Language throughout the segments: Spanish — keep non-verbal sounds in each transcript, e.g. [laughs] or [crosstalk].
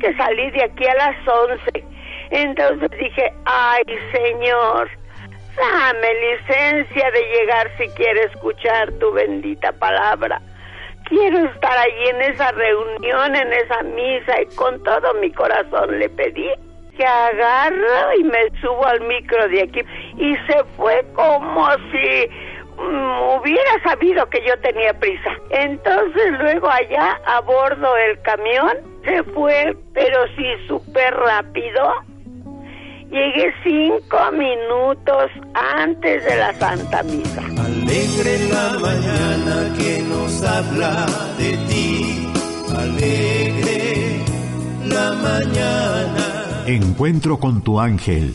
Que salí de aquí a las 11. Entonces dije, ay Señor, dame licencia de llegar si quiere escuchar tu bendita palabra. Quiero estar allí en esa reunión, en esa misa y con todo mi corazón le pedí que agarro y me subo al micro de aquí y se fue como si hubiera sabido que yo tenía prisa. Entonces luego allá a bordo del camión se fue, pero sí súper rápido. Llegué cinco minutos antes de la Santa Misa. Alegre la mañana que nos habla de ti. Alegre la mañana Encuentro con tu ángel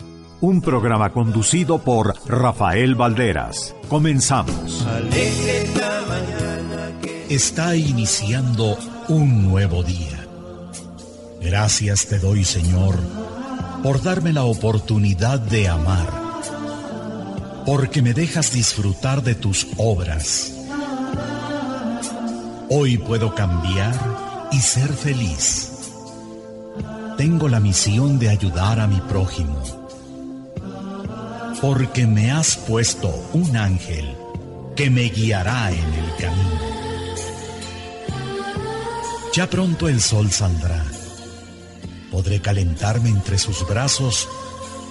un programa conducido por Rafael Valderas. Comenzamos. Está iniciando un nuevo día. Gracias te doy, Señor, por darme la oportunidad de amar, porque me dejas disfrutar de tus obras. Hoy puedo cambiar y ser feliz. Tengo la misión de ayudar a mi prójimo porque me has puesto un ángel que me guiará en el camino. Ya pronto el sol saldrá. Podré calentarme entre sus brazos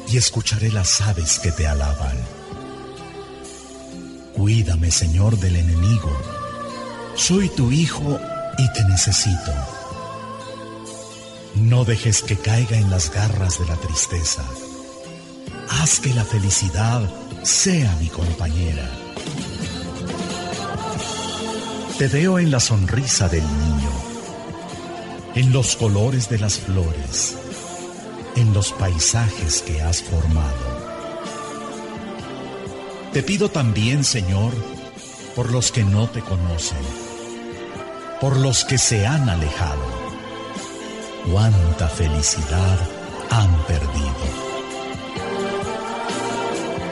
y escucharé las aves que te alaban. Cuídame, Señor, del enemigo. Soy tu hijo y te necesito. No dejes que caiga en las garras de la tristeza Haz que la felicidad sea mi compañera. Te veo en la sonrisa del niño, en los colores de las flores, en los paisajes que has formado. Te pido también, Señor, por los que no te conocen, por los que se han alejado. Cuánta felicidad han perdido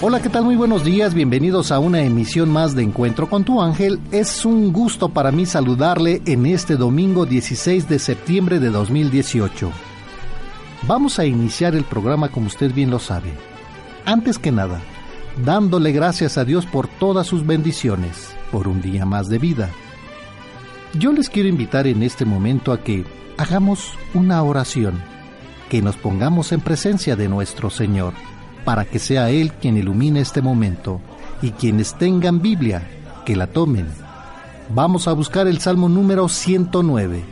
Hola, ¿qué tal? Muy buenos días, bienvenidos a una emisión más de Encuentro con tu ángel. Es un gusto para mí saludarle en este domingo 16 de septiembre de 2018. Vamos a iniciar el programa como usted bien lo sabe. Antes que nada, dándole gracias a Dios por todas sus bendiciones, por un día más de vida. Yo les quiero invitar en este momento a que hagamos una oración, que nos pongamos en presencia de nuestro Señor para que sea Él quien ilumine este momento y quienes tengan Biblia, que la tomen. Vamos a buscar el Salmo número 109.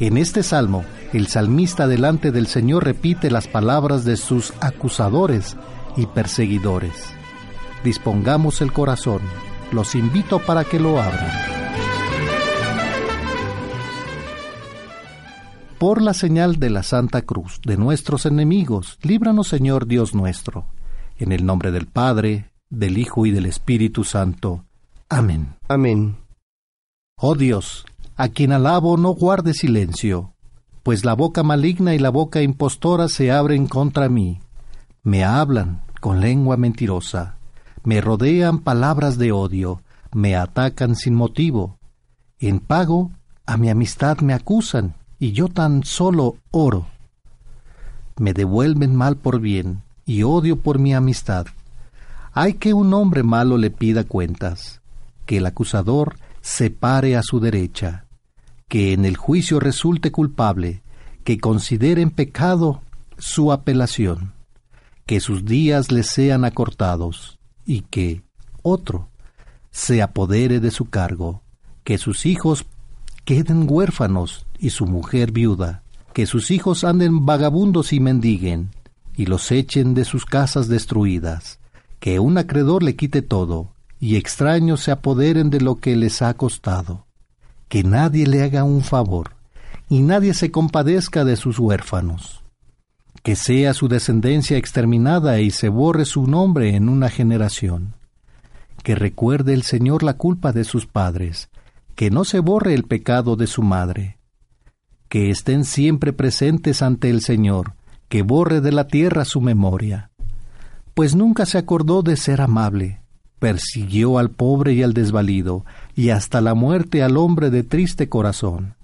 En este salmo, el salmista delante del Señor repite las palabras de sus acusadores y perseguidores. Dispongamos el corazón, los invito para que lo abran. Por la señal de la Santa Cruz de nuestros enemigos, líbranos Señor Dios nuestro, en el nombre del Padre, del Hijo y del Espíritu Santo. Amén. Amén. Oh Dios, a quien alabo no guarde silencio, pues la boca maligna y la boca impostora se abren contra mí. Me hablan con lengua mentirosa, me rodean palabras de odio, me atacan sin motivo. En pago, a mi amistad me acusan y yo tan solo oro. Me devuelven mal por bien y odio por mi amistad. Hay que un hombre malo le pida cuentas, que el acusador se pare a su derecha, que en el juicio resulte culpable, que considere en pecado su apelación, que sus días le sean acortados, y que otro se apodere de su cargo, que sus hijos queden huérfanos y su mujer viuda, que sus hijos anden vagabundos y mendiguen, y los echen de sus casas destruidas, que un acreedor le quite todo, y extraños se apoderen de lo que les ha costado, que nadie le haga un favor, y nadie se compadezca de sus huérfanos, que sea su descendencia exterminada y se borre su nombre en una generación, que recuerde el Señor la culpa de sus padres, que no se borre el pecado de su madre, que estén siempre presentes ante el Señor, que borre de la tierra su memoria, pues nunca se acordó de ser amable, persiguió al pobre y al desvalido, y hasta la muerte al hombre de triste corazón.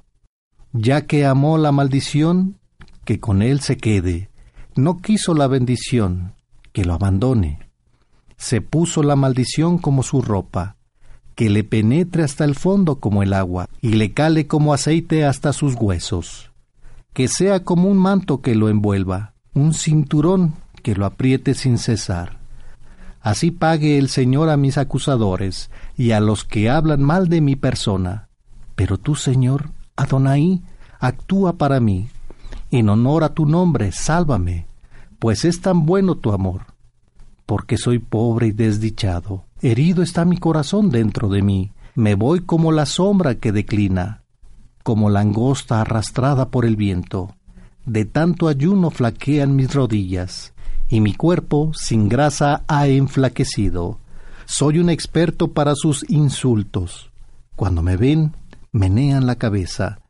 Ya que amó la maldición, que con él se quede, no quiso la bendición, que lo abandone. Se puso la maldición como su ropa, que le penetre hasta el fondo como el agua, y le cale como aceite hasta sus huesos. Que sea como un manto que lo envuelva, un cinturón que lo apriete sin cesar. Así pague el Señor a mis acusadores y a los que hablan mal de mi persona. Pero tú, Señor, Adonai, actúa para mí. En honor a tu nombre, sálvame, pues es tan bueno tu amor. Porque soy pobre y desdichado Herido está mi corazón dentro de mí, me voy como la sombra que declina, como langosta arrastrada por el viento. De tanto ayuno flaquean mis rodillas, y mi cuerpo sin grasa ha enflaquecido. Soy un experto para sus insultos. Cuando me ven, menean la cabeza.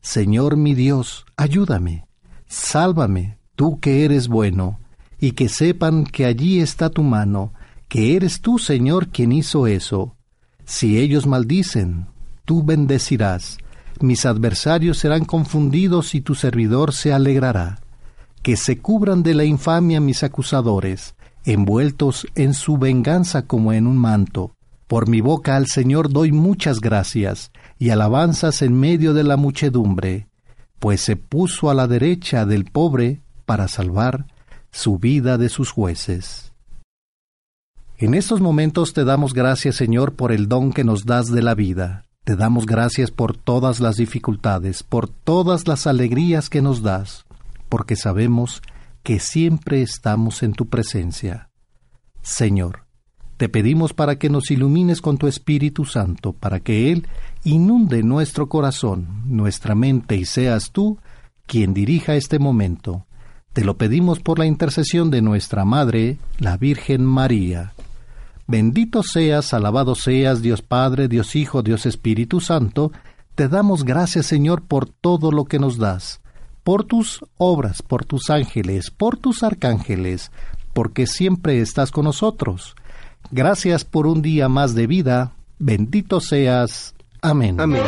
Señor mi Dios, ayúdame, sálvame, tú que eres bueno, y que sepan que allí está tu mano, que eres tú, Señor, quien hizo eso. Si ellos maldicen, tú bendecirás. Mis adversarios serán confundidos y tu servidor se alegrará. Que se cubran de la infamia mis acusadores, envueltos en su venganza como en un manto. Por mi boca al Señor doy muchas gracias y alabanzas en medio de la muchedumbre, pues se puso a la derecha del pobre para salvar su vida de sus jueces. En estos momentos te damos gracias, Señor, por el don que nos das de la vida. Te damos gracias por todas las dificultades, por todas las alegrías que nos das, porque sabemos que siempre estamos en tu presencia. Señor, te pedimos para que nos ilumines con tu Espíritu Santo, para que Él inunde nuestro corazón, nuestra mente y seas tú quien dirija este momento. Te lo pedimos por la intercesión de nuestra Madre, la Virgen María. Bendito seas, alabado seas, Dios Padre, Dios Hijo, Dios Espíritu Santo, te damos gracias, Señor, por todo lo que nos das, por tus obras, por tus ángeles, por tus arcángeles, porque siempre estás con nosotros. Gracias por un día más de vida, bendito seas. Amén. Amén.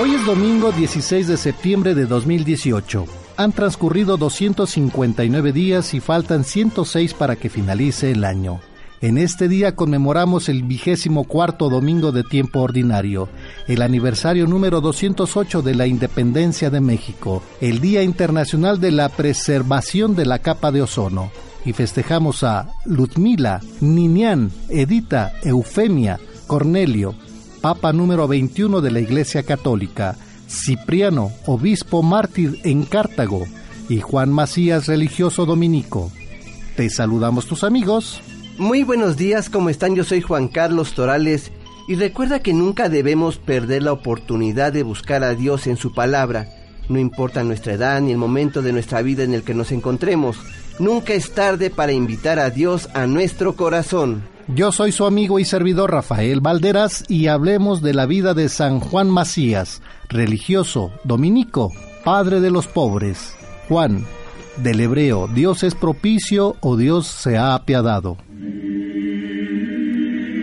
Hoy es domingo 16 de septiembre de 2018. Han transcurrido 259 días y faltan 106 para que finalice el año. En este día conmemoramos el vigésimo cuarto domingo de tiempo ordinario, el aniversario número 208 de la independencia de México, el Día Internacional de la Preservación de la Capa de Ozono. Y festejamos a Ludmila, Ninian, Edita, Eufemia, Cornelio, Papa número 21 de la Iglesia Católica, Cipriano, obispo mártir en Cartago, y Juan Macías, religioso dominico. Te saludamos tus amigos. Muy buenos días, ¿cómo están? Yo soy Juan Carlos Torales y recuerda que nunca debemos perder la oportunidad de buscar a Dios en su palabra. No importa nuestra edad ni el momento de nuestra vida en el que nos encontremos, nunca es tarde para invitar a Dios a nuestro corazón. Yo soy su amigo y servidor Rafael Valderas y hablemos de la vida de San Juan Macías, religioso, dominico, padre de los pobres. Juan, del hebreo, Dios es propicio o Dios se ha apiadado.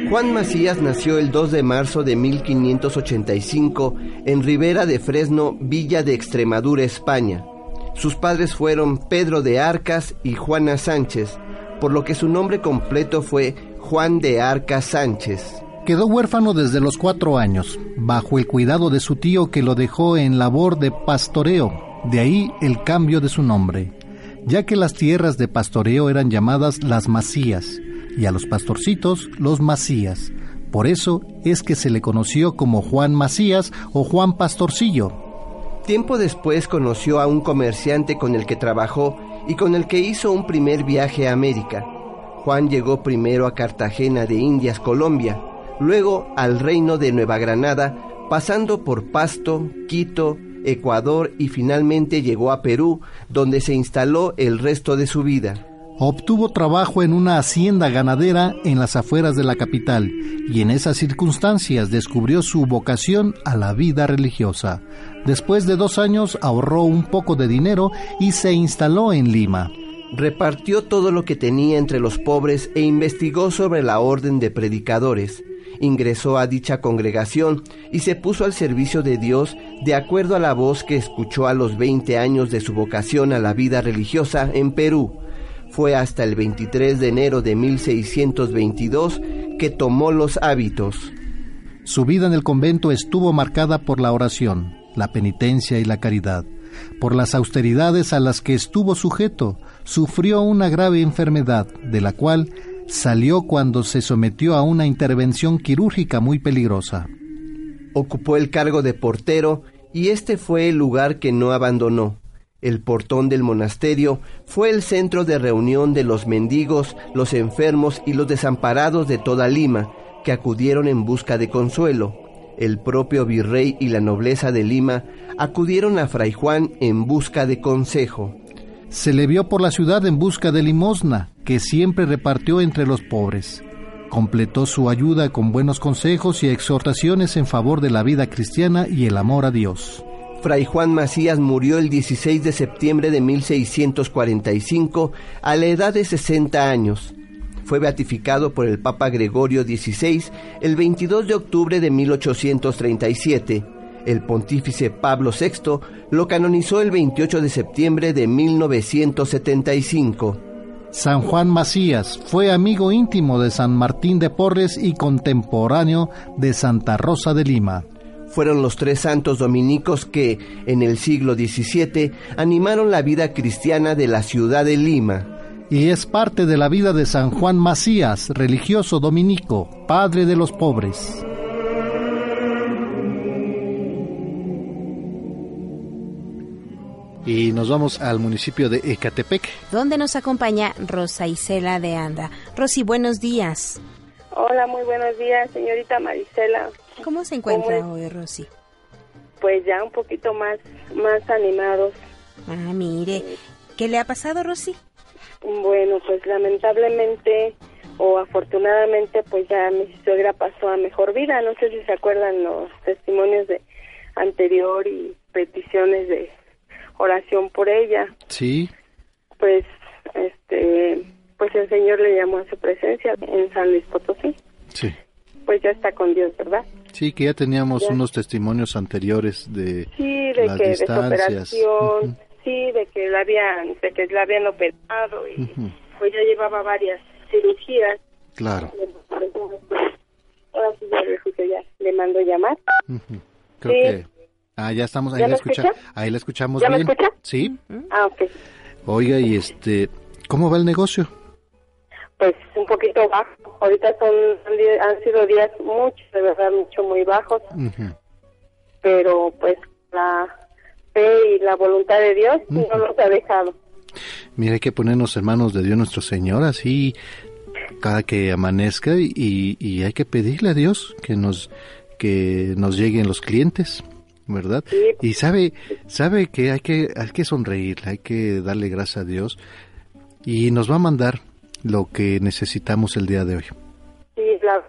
Juan Macías nació el 2 de marzo de 1585 en Ribera de Fresno, Villa de Extremadura, España. Sus padres fueron Pedro de Arcas y Juana Sánchez, por lo que su nombre completo fue Juan de Arcas Sánchez. Quedó huérfano desde los cuatro años, bajo el cuidado de su tío que lo dejó en labor de pastoreo, de ahí el cambio de su nombre ya que las tierras de pastoreo eran llamadas las masías, y a los pastorcitos los masías. Por eso es que se le conoció como Juan Macías o Juan Pastorcillo. Tiempo después conoció a un comerciante con el que trabajó y con el que hizo un primer viaje a América. Juan llegó primero a Cartagena de Indias, Colombia, luego al reino de Nueva Granada, pasando por Pasto, Quito, Ecuador y finalmente llegó a Perú, donde se instaló el resto de su vida. Obtuvo trabajo en una hacienda ganadera en las afueras de la capital y en esas circunstancias descubrió su vocación a la vida religiosa. Después de dos años ahorró un poco de dinero y se instaló en Lima. Repartió todo lo que tenía entre los pobres e investigó sobre la orden de predicadores ingresó a dicha congregación y se puso al servicio de Dios de acuerdo a la voz que escuchó a los 20 años de su vocación a la vida religiosa en Perú. Fue hasta el 23 de enero de 1622 que tomó los hábitos. Su vida en el convento estuvo marcada por la oración, la penitencia y la caridad. Por las austeridades a las que estuvo sujeto, sufrió una grave enfermedad, de la cual salió cuando se sometió a una intervención quirúrgica muy peligrosa. Ocupó el cargo de portero y este fue el lugar que no abandonó. El portón del monasterio fue el centro de reunión de los mendigos, los enfermos y los desamparados de toda Lima, que acudieron en busca de consuelo. El propio virrey y la nobleza de Lima acudieron a Fray Juan en busca de consejo se le vio por la ciudad en busca de limosna, que siempre repartió entre los pobres. Completó su ayuda con buenos consejos y exhortaciones en favor de la vida cristiana y el amor a Dios. Fray Juan Macías murió el 16 de septiembre de 1645 a la edad de 60 años. Fue beatificado por el Papa Gregorio XVI el 22 de octubre de 1837 el pontífice Pablo VI lo canonizó el 28 de septiembre de 1975. San Juan Macías fue amigo íntimo de San Martín de Porres y contemporáneo de Santa Rosa de Lima. Fueron los tres santos dominicos que, en el siglo XVII, animaron la vida cristiana de la ciudad de Lima. Y es parte de la vida de San Juan Macías, religioso dominico, padre de los pobres. Y nos vamos al municipio de Ecatepec. Donde nos acompaña Rosa Isela de Anda. Rosy, buenos días. Hola, muy buenos días, señorita Marisela. ¿Cómo se encuentra hoy, Rosy? Pues ya un poquito más, más animados. Ah, mire. ¿Qué le ha pasado, Rosy? Bueno, pues lamentablemente o afortunadamente, pues ya mi suegra pasó a mejor vida. No sé si se acuerdan los testimonios de anterior y peticiones de oración por ella. Sí. Pues, este, pues el Señor le llamó a su presencia en San Luis Potosí. Sí. Pues ya está con Dios, ¿verdad? Sí, que ya teníamos unos testimonios anteriores de sí, de que de su operación, sí, de que la habían, de que la habían operado y pues ya llevaba varias cirugías. Claro. Ahora sí ya, le mando llamar. Creo que Ah, ya estamos, ahí la escucha? ahí la escuchamos ¿Ya bien. Me escucha? Sí. Ah, ok. Oiga, y este, ¿cómo va el negocio? Pues un poquito bajo. Ahorita son han sido días mucho, de verdad, mucho muy bajos. Pero pues la fe y la voluntad de Dios no nos ha dejado. Mira, hay que ponernos hermanos de Dios nuestro Señor así cada que amanezca y, y hay que pedirle a Dios que nos que nos lleguen los clientes. ¿Verdad? Y sabe, sabe que hay que, hay que sonreír, hay que darle gracias a Dios. Y nos va a mandar lo que necesitamos el día de hoy. Sí, claro.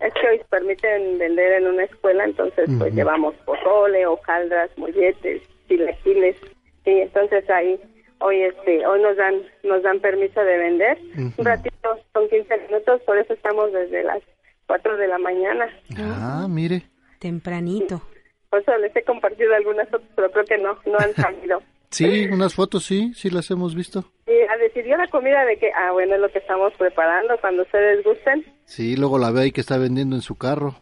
Es que hoy permiten vender en una escuela, entonces pues llevamos pozole, hojaldras, molletes, chilaquiles, y entonces ahí hoy este hoy nos dan nos dan permiso de vender. Un ratito son 15 minutos por eso estamos desde las 4 de la mañana. Ah mire Tempranito. Por eso les he compartido algunas fotos, pero creo que no, no han salido. [laughs] sí, unas fotos sí, sí las hemos visto. Y a decidir la comida de que, ah, bueno, es lo que estamos preparando cuando ustedes gusten. Sí, luego la ve ahí que está vendiendo en su carro.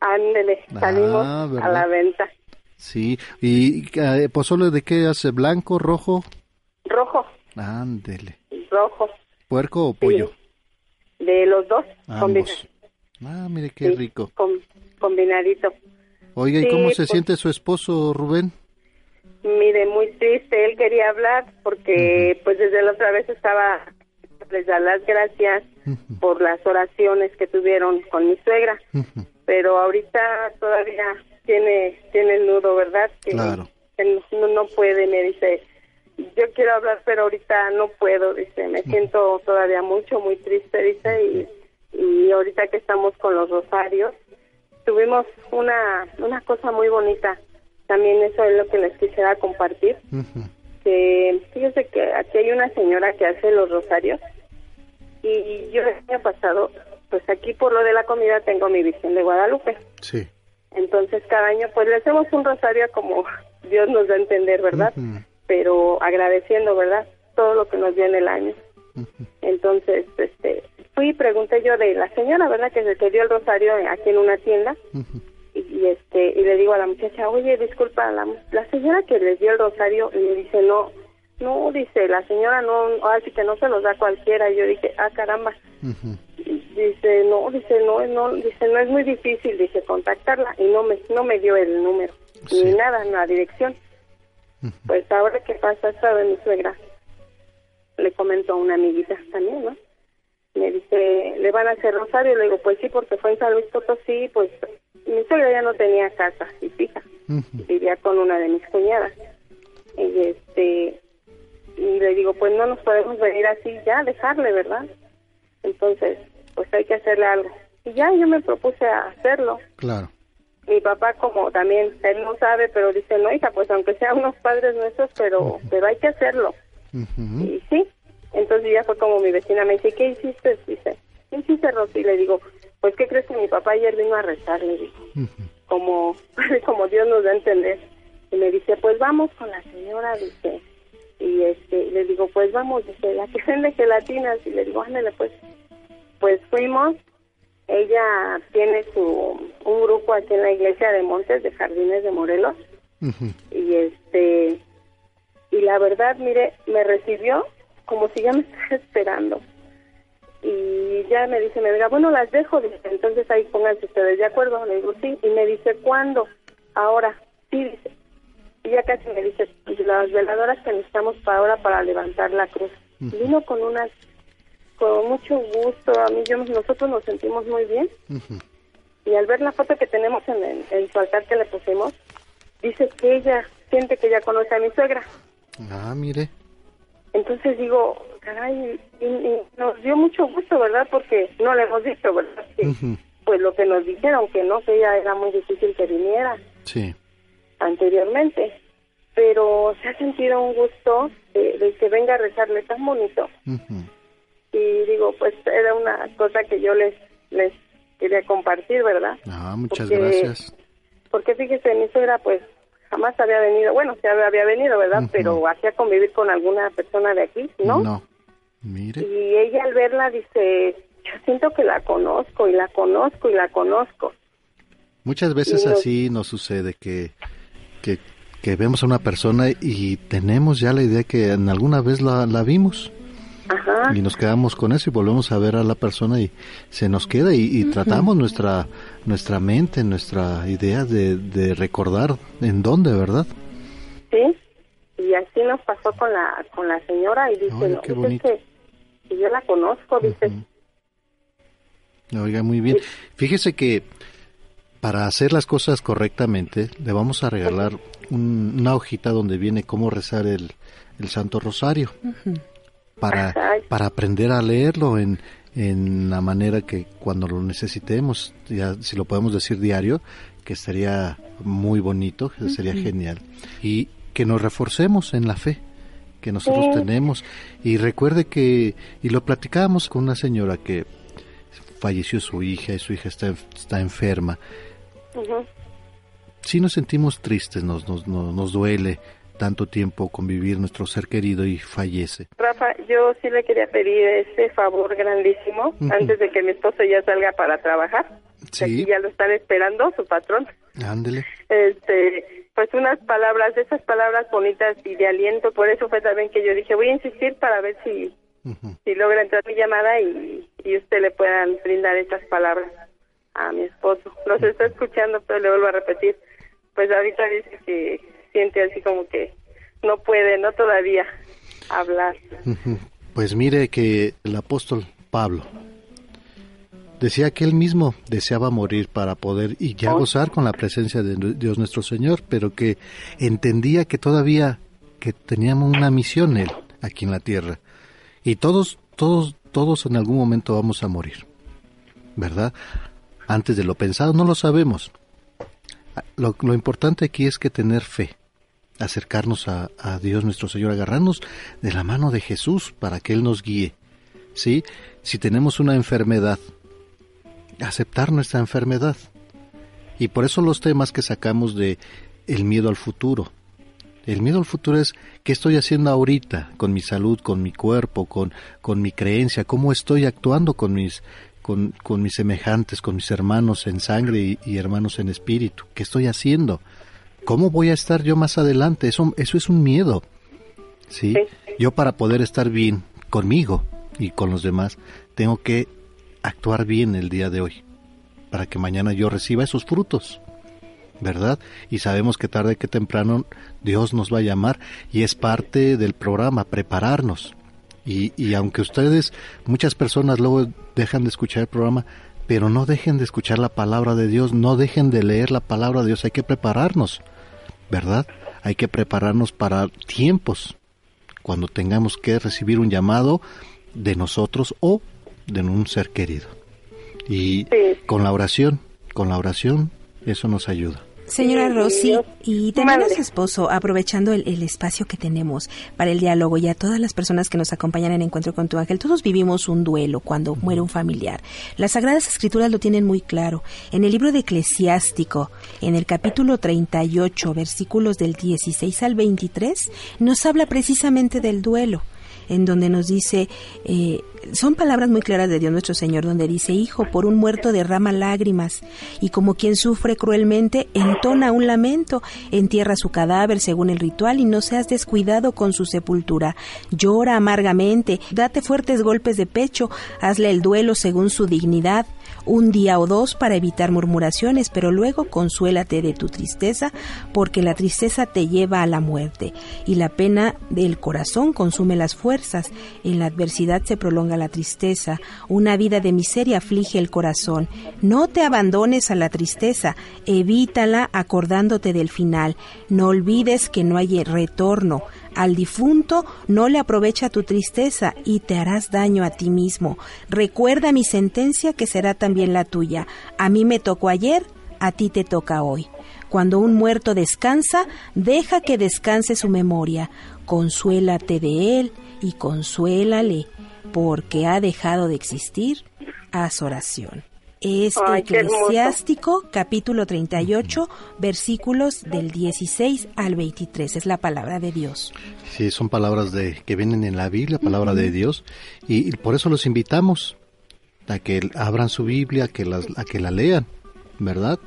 Ándele, ah, salimos a la venta. Sí, ¿y eh, pozole de qué hace? ¿Blanco, rojo? Rojo. Ándele. Rojo. ¿Puerco o pollo? De los dos. Ambos. Ah, mire qué rico combinadito. Oiga, ¿y cómo se pues siente su esposo, Rubén? Mire, muy triste. Él quería hablar porque, pues, desde la otra vez estaba les da las gracias por las oraciones que tuvieron con mi suegra. Pero ahorita todavía tiene tiene el nudo, ¿verdad? Que, claro. no, no puede, me dice, yo quiero hablar, pero ahorita no puedo, dice, me siento todavía mucho, muy triste, dice, y, y ahorita que estamos con los rosarios, tuvimos una, una cosa muy bonita. También eso es lo que les quisiera compartir. que fíjese que aquí hay una señora que hace los rosarios y yo el año pasado, pues aquí por lo de la comida tengo mi Virgen de Guadalupe. Sí. Entonces cada año pues le hacemos un rosario como [laughs] Dios nos da a entender, ¿verdad? Pero agradeciendo, ¿verdad? Todo lo que nos dio en el año. Entonces, este, fui y pregunté yo de la señora, ¿verdad? Que se que dio el rosario aquí en una tienda. y, este y le digo a la muchacha, oye, disculpa, la, la señora que les dio el rosario, y me dice, no, no, dice, la señora no, así que no se los da cualquiera. Y yo dije, ah, caramba. Dice, no, dice, no, no, dice, no es muy difícil, dice, contactarla. Y no me, no me dio el número, ni nada, en la dirección. Pues ahora que pasa, estaba mi suegra. Le comentó a una amiguita también, ¿no? Me dice, ¿le van a hacer rosario? Le digo, pues sí, porque fue en San Luis Potosí, pues mi suegra ya no tenía casa y fija. Vivía con una de mis cuñadas. Y este, y le digo, pues no nos podemos venir así ya, dejarle, ¿verdad? Entonces, pues hay que hacerle algo. Y ya yo me propuse a hacerlo. Claro. Mi papá como también, él no sabe, pero dice, no, hija, pues aunque sean unos padres nuestros, pero, pero hay que hacerlo. Y sí, entonces ya fue como mi vecina me dice, ¿qué hiciste? Dice, ¿qué hiciste, Rosy? Le digo, pues ¿qué crees que mi papá ayer vino a rezar? Le digo, como, [laughs] como Dios nos da a entender. Y me dice, pues vamos con la señora, dice, y este le digo pues vamos dice la que vende gelatinas y le digo ándale pues pues fuimos ella tiene su un grupo aquí en la iglesia de Montes de Jardines de Morelos y este y la verdad mire me recibió como si ya me [laughs] estuviera esperando. Y ya me dice me diga bueno las dejo dice entonces ahí pónganse ustedes de acuerdo le digo sí y me dice cuándo ahora sí dice. Y ya casi me dice, pues, las veladoras que necesitamos para ahora para levantar la cruz. Vino con unas, con mucho gusto, a mí yo, nosotros nos sentimos muy bien. Y al ver la foto que tenemos en, en, su altar que le pusimos, dice que ella siente que ya conoce a mi suegra. Ah, mire. Entonces digo, caray, y, nos dio mucho gusto, ¿verdad? Porque no le hemos dicho, ¿verdad? Pues lo que nos dijeron, que no, que ella era muy difícil que viniera. Sí anteriormente, pero se ha sentido un gusto de, que venga a rezarle tan bonito. Y digo, pues era una cosa que yo les, les quería compartir, ¿verdad? Ah, muchas gracias. Porque fíjese, mi suegra pues jamás había venido, bueno, se había venido, ¿verdad? Pero hacía convivir con alguna persona de aquí, ¿no? No, mire. Y ella al verla dice, yo siento que la conozco y la conozco y la conozco. Muchas veces así nos sucede que que, vemos a una persona y tenemos ya la idea que en alguna vez la, vimos. Y nos quedamos con eso y volvemos a ver a la persona y se nos queda y, tratamos nuestra nuestra mente, nuestra idea de, recordar en dónde, ¿verdad? Sí, y así nos pasó con la con la señora y dice, que yo la conozco, dice. Oiga, muy bien. Fíjese que para hacer las cosas correctamente, le vamos a regalar una hojita donde viene cómo rezar el, el Santo Rosario. Para, para aprender a leerlo en, en la manera que cuando lo necesitemos, ya si lo podemos decir diario, que sería muy bonito, que sería genial. Y que nos reforcemos en la fe que nosotros tenemos. Y recuerde que, y lo platicábamos con una señora que falleció su hija y su hija está, está enferma. Si nos sentimos tristes, nos, nos, nos, duele tanto tiempo convivir nuestro ser querido y fallece. Rafa, yo sí le quería pedir ese favor grandísimo antes de que mi esposo ya salga para trabajar. Sí. ya lo están esperando su patrón. Ándele. Este, pues unas palabras, esas palabras bonitas y de aliento, por eso fue también que yo dije, voy a insistir para ver si, si logra entrar mi llamada y, y usted le puedan brindar esas palabras a mi esposo. Los está escuchando, pero le vuelvo a repetir. pues ahorita dice que siente así como que no puede, no todavía hablar. Pues mire que el apóstol Pablo decía que él mismo deseaba morir para poder y ya oh. gozar con la presencia de Dios nuestro Señor, pero que entendía que todavía que teníamos una misión él aquí en la tierra. Y todos, todos, todos en algún momento vamos a morir. ¿Verdad? Antes de lo pensado, no lo sabemos. Lo, importante aquí es que tener fe, acercarnos a, Dios nuestro Señor, agarrarnos de la mano de Jesús para que Él nos guíe. ¿Sí? Si tenemos una enfermedad, aceptar nuestra enfermedad. Y por eso los temas que sacamos de el miedo al futuro. El miedo al futuro es qué estoy haciendo ahorita con mi salud, con mi cuerpo, con, con mi creencia, cómo estoy actuando con mis, con, con mis semejantes, con mis hermanos en sangre y, hermanos en espíritu. ¿Qué estoy haciendo? ¿Cómo voy a estar yo más adelante? Eso, eso es un miedo. ¿sí? Yo para poder estar bien conmigo y con los demás, tengo que actuar bien el día de hoy, para que mañana yo reciba esos frutos, ¿verdad? Y sabemos que tarde que temprano Dios nos va a llamar y es parte del programa, prepararnos. Y, y aunque ustedes, muchas personas luego dejan de escuchar el programa, pero no dejen de escuchar la palabra de Dios, no dejen de leer la palabra de Dios, hay que prepararnos, ¿verdad? Hay que prepararnos para tiempos, cuando tengamos que recibir un llamado de nosotros o de un ser querido. Y con la oración, con la oración, eso nos ayuda. Señora Rossi, y también a su esposo, aprovechando el, el, espacio que tenemos para el diálogo y a todas las personas que nos acompañan en Encuentro con tu Ángel, todos vivimos un duelo cuando muere un familiar. Las Sagradas Escrituras lo tienen muy claro. En el libro de Eclesiástico, en el capítulo 38, versículos del 16 al 23, nos habla precisamente del duelo en donde nos dice, eh, son palabras muy claras de Dios nuestro Señor, donde dice, Hijo, por un muerto derrama lágrimas, y como quien sufre cruelmente, entona un lamento, entierra su cadáver según el ritual, y no seas descuidado con su sepultura. Llora amargamente, date fuertes golpes de pecho, hazle el duelo según su dignidad, un día o dos para evitar murmuraciones, pero luego consuélate de tu tristeza, porque la tristeza te lleva a la muerte, y la pena del corazón consume las fuerzas. En la adversidad se prolonga la tristeza, una vida de miseria aflige el corazón. No te abandones a la tristeza, evítala acordándote del final. No olvides que no hay retorno. Al difunto no le aprovecha tu tristeza y te harás daño a ti mismo. Recuerda mi sentencia que será también la tuya. A mí me tocó ayer, a ti te toca hoy. Cuando un muerto descansa, deja que descanse su memoria. Consuélate de él y consuélale, porque ha dejado de existir. Haz oración es Eclesiástico capítulo 38 versículos del 16 al 23 es la palabra de Dios. Sí, son palabras de que vienen en la Biblia, palabra de Dios y, por eso los invitamos a que abran su Biblia, a que, a que la lean, ¿verdad?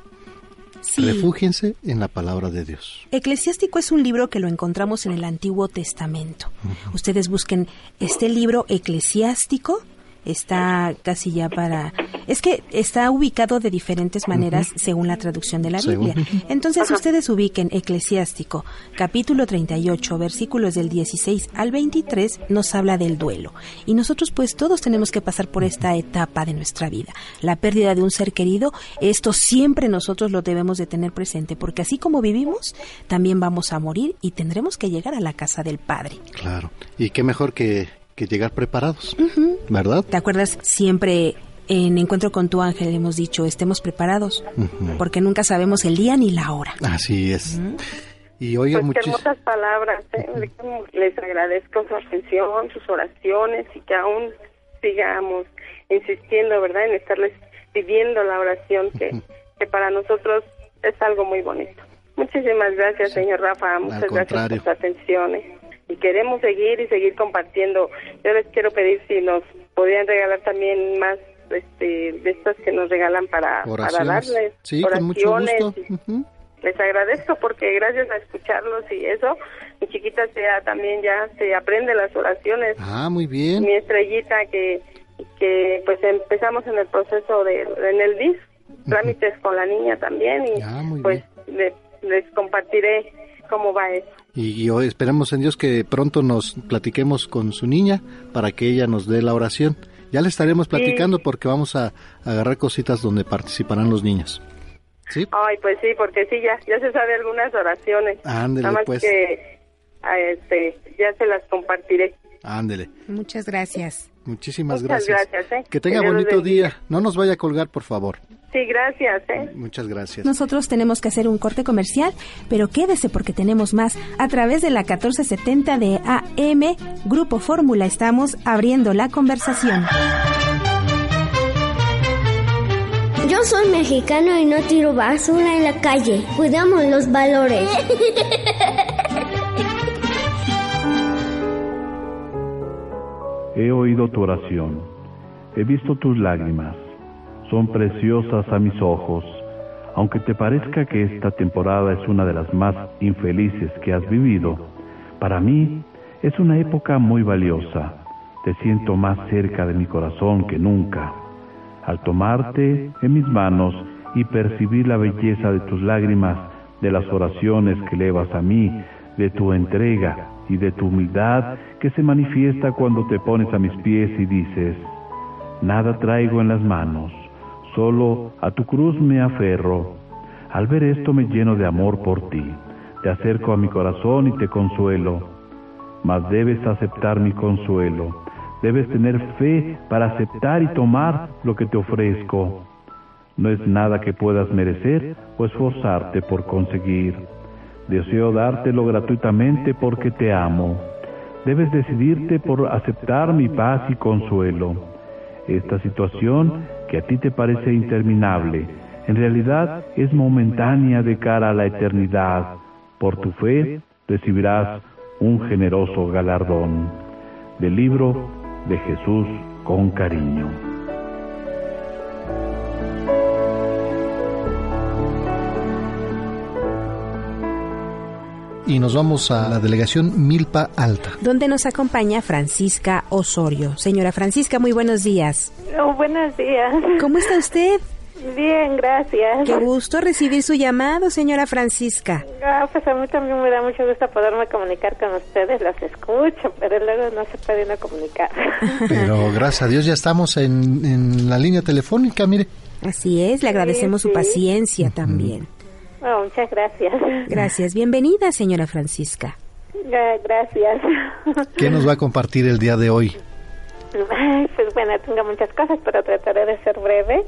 Sí. Refúgiense en la palabra de Dios. Eclesiástico es un libro que lo encontramos en el Antiguo Testamento. Ustedes busquen este libro eclesiástico está casi ya para... Es que está ubicado de diferentes maneras según la traducción de la Biblia. Entonces ustedes ubiquen Eclesiástico, capítulo 38, versículos del 16 al 23, nos habla del duelo. Y nosotros pues todos tenemos que pasar por esta etapa de nuestra vida. La pérdida de un ser querido, esto siempre nosotros lo debemos de tener presente, porque así como vivimos, también vamos a morir y tendremos que llegar a la casa del Padre. Claro. Y qué mejor que que llegar preparados, ¿verdad? ¿Te acuerdas siempre en Encuentro con tu ángel hemos dicho estemos preparados porque nunca sabemos el día ni la hora. Así es. Y oiga pues muchas hermosas palabras. ¿eh? Les agradezco su atención, sus oraciones y que aún sigamos insistiendo, ¿verdad? En estarles pidiendo la oración que, que para nosotros es algo muy bonito. Muchísimas gracias, señor Rafa. Muchas gracias por su atención. ¿eh? Y queremos seguir y seguir compartiendo. Yo les quiero pedir si nos podrían regalar también más este, de estas que nos regalan para, para darles oraciones. Les agradezco porque gracias a escucharlos y eso, mi chiquita sea también ya se aprende las oraciones. Ah, muy bien. Mi estrellita que que pues empezamos en el proceso de en el DIS, trámites con la niña también y ah, pues les compartiré cómo va eso. Y, hoy esperamos en Dios que pronto nos platiquemos con su niña para que ella nos dé la oración. Ya le estaremos platicando porque vamos a, agarrar cositas donde participarán los niños. ¿Sí? Ay, pues sí, porque sí, ya, ya se sabe algunas oraciones. Ándele, Nada más pues. que este, ya se las compartiré. Ándele. Muchas gracias. Muchísimas gracias. ¿eh? Que tenga bonito día. No nos vaya a colgar, por favor. Sí, gracias. ¿eh? Muchas gracias. Nosotros tenemos que hacer un corte comercial, pero quédese porque tenemos más. A través de la 1470 de AM, Grupo Fórmula, estamos abriendo la conversación. Yo soy mexicano y no tiro basura en la calle. Cuidamos los valores. [laughs] He oído tu oración, he visto tus lágrimas, son preciosas a mis ojos. Aunque te parezca que esta temporada es una de las más infelices que has vivido, para mí es una época muy valiosa. Te siento más cerca de mi corazón que nunca. Al tomarte en mis manos y percibir la belleza de tus lágrimas, de las oraciones que elevas a mí, de tu entrega, y de tu humildad que se manifiesta cuando te pones a mis pies y dices, nada traigo en las manos, solo a tu cruz me aferro. Al ver esto me lleno de amor por ti, te acerco a mi corazón y te consuelo, mas debes aceptar mi consuelo, debes tener fe para aceptar y tomar lo que te ofrezco. No es nada que puedas merecer o esforzarte por conseguir Deseo dártelo gratuitamente porque te amo. Debes decidirte por aceptar mi paz y consuelo. Esta situación que a ti te parece interminable, en realidad es momentánea de cara a la eternidad. Por tu fe recibirás un generoso galardón. Del libro de Jesús con cariño. Y nos vamos a la delegación Milpa Alta. Donde nos acompaña Francisca Osorio. Señora Francisca, muy buenos días. Oh, buenos días. ¿Cómo está usted? Bien, gracias. Qué gusto recibir su llamado, señora Francisca. Ah, pues a mí también me da mucho gusto poderme comunicar con ustedes, las escucho, pero luego no se pueden comunicar. [laughs] Pero gracias a Dios ya estamos en, en la línea telefónica, mire. Así es, le agradecemos su paciencia también. Oh, muchas gracias. Gracias. Bienvenida, señora Francisca. Gracias. ¿Qué nos va a compartir el día de hoy? pues bueno, tengo muchas cosas, pero trataré de ser breve.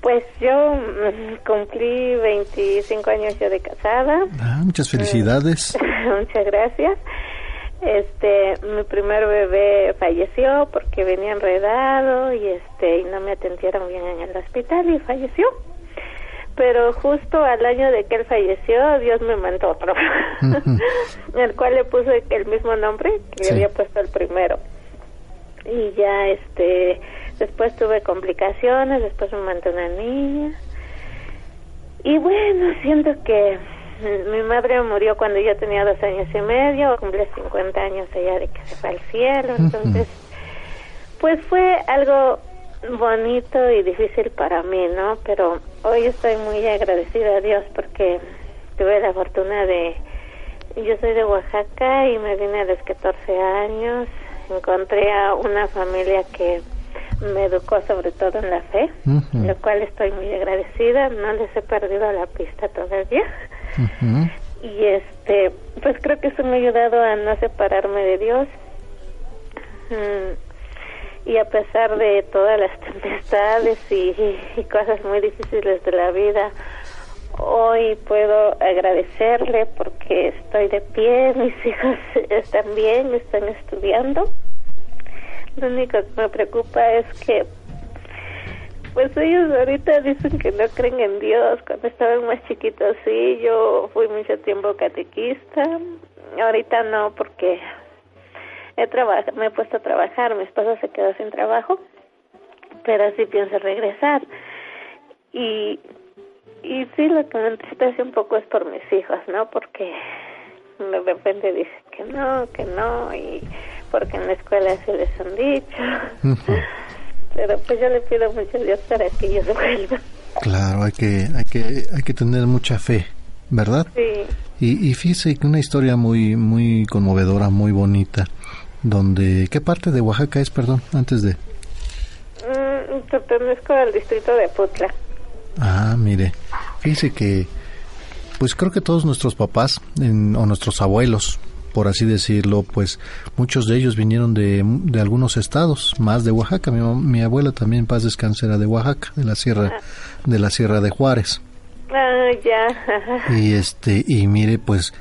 Pues yo mm, cumplí 25 años yo de casada. Ah, muchas felicidades. [laughs] muchas gracias. Este, mi primer bebé falleció porque venía enredado y este y no me atendieron bien en el hospital y falleció pero justo al año de que él falleció, Dios me mandó otro, [laughs] el cual le puse el mismo nombre que le había puesto el primero. Y ya, este, después tuve complicaciones, después me mandó una niña. Y bueno, siento que mi madre murió cuando yo tenía dos años y medio, cumplí 50 años ella de que se fue al cielo, entonces, pues fue algo bonito y difícil para mí, ¿no? Pero hoy estoy muy agradecida a Dios porque tuve la fortuna de... Yo soy de Oaxaca y me vine a los 14 años. Encontré a una familia que me educó sobre todo en la fe, lo cual estoy muy agradecida. No les he perdido la pista todavía. Y este, pues creo que eso me ha ayudado a no separarme de Dios. Mm, y a pesar de todas las tempestades y, cosas muy difíciles de la vida, hoy puedo agradecerle porque estoy de pie, [laughs] mis hijos están bien, están estudiando. Lo único que me preocupa es que pues ellos ahorita dicen que no creen en Dios. Cuando estaban más chiquitos sí, yo fui mucho tiempo catequista. Ahorita no porque he me he puesto a trabajar, mi esposo se quedó sin trabajo, pero sí pienso regresar. Y, y sí, lo que me entristece un poco es por mis hijos, ¿no? Porque de repente dicen que no, que no, y porque en la escuela se les han dicho. [laughs] Pero pues yo le pido mucho a Dios para que ellos vuelvan. Claro, hay que, hay que, hay que tener mucha fe ¿verdad? Sí. Y, y fíjese que una historia muy, muy conmovedora, muy bonita, donde, ¿qué parte de Oaxaca es, perdón, antes de? Mm, pertenezco al distrito de Putla. Ah, mire, fíjese que, pues creo que todos nuestros papás o nuestros abuelos, por así decirlo, pues muchos de ellos vinieron de, de algunos estados, más de Oaxaca. Mi, mi abuela también, paz descanse, era de Oaxaca, de la sierra, de la sierra de Juárez. Ah, ya. Y este, y mire, pues,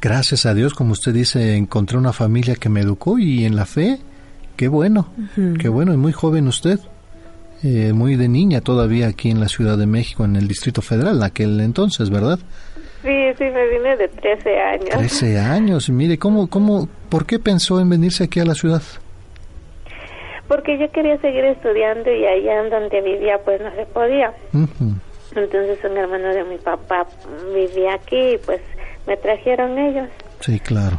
gracias a Dios, como usted dice, encontré una familia que me educó y en la fe, qué bueno, qué bueno, y muy joven usted, eh, muy de niña todavía aquí en la Ciudad de México, en el Distrito Federal, en aquel entonces, ¿verdad? Sí, sí, me vine de 13 años. 13 años, mire, ¿cómo, cómo, por qué pensó en venirse aquí a la ciudad? Porque yo quería seguir estudiando y allá en donde vivía pues no se podía. Entonces un hermano de mi papá vivía aquí y pues me trajeron ellos. Sí, claro.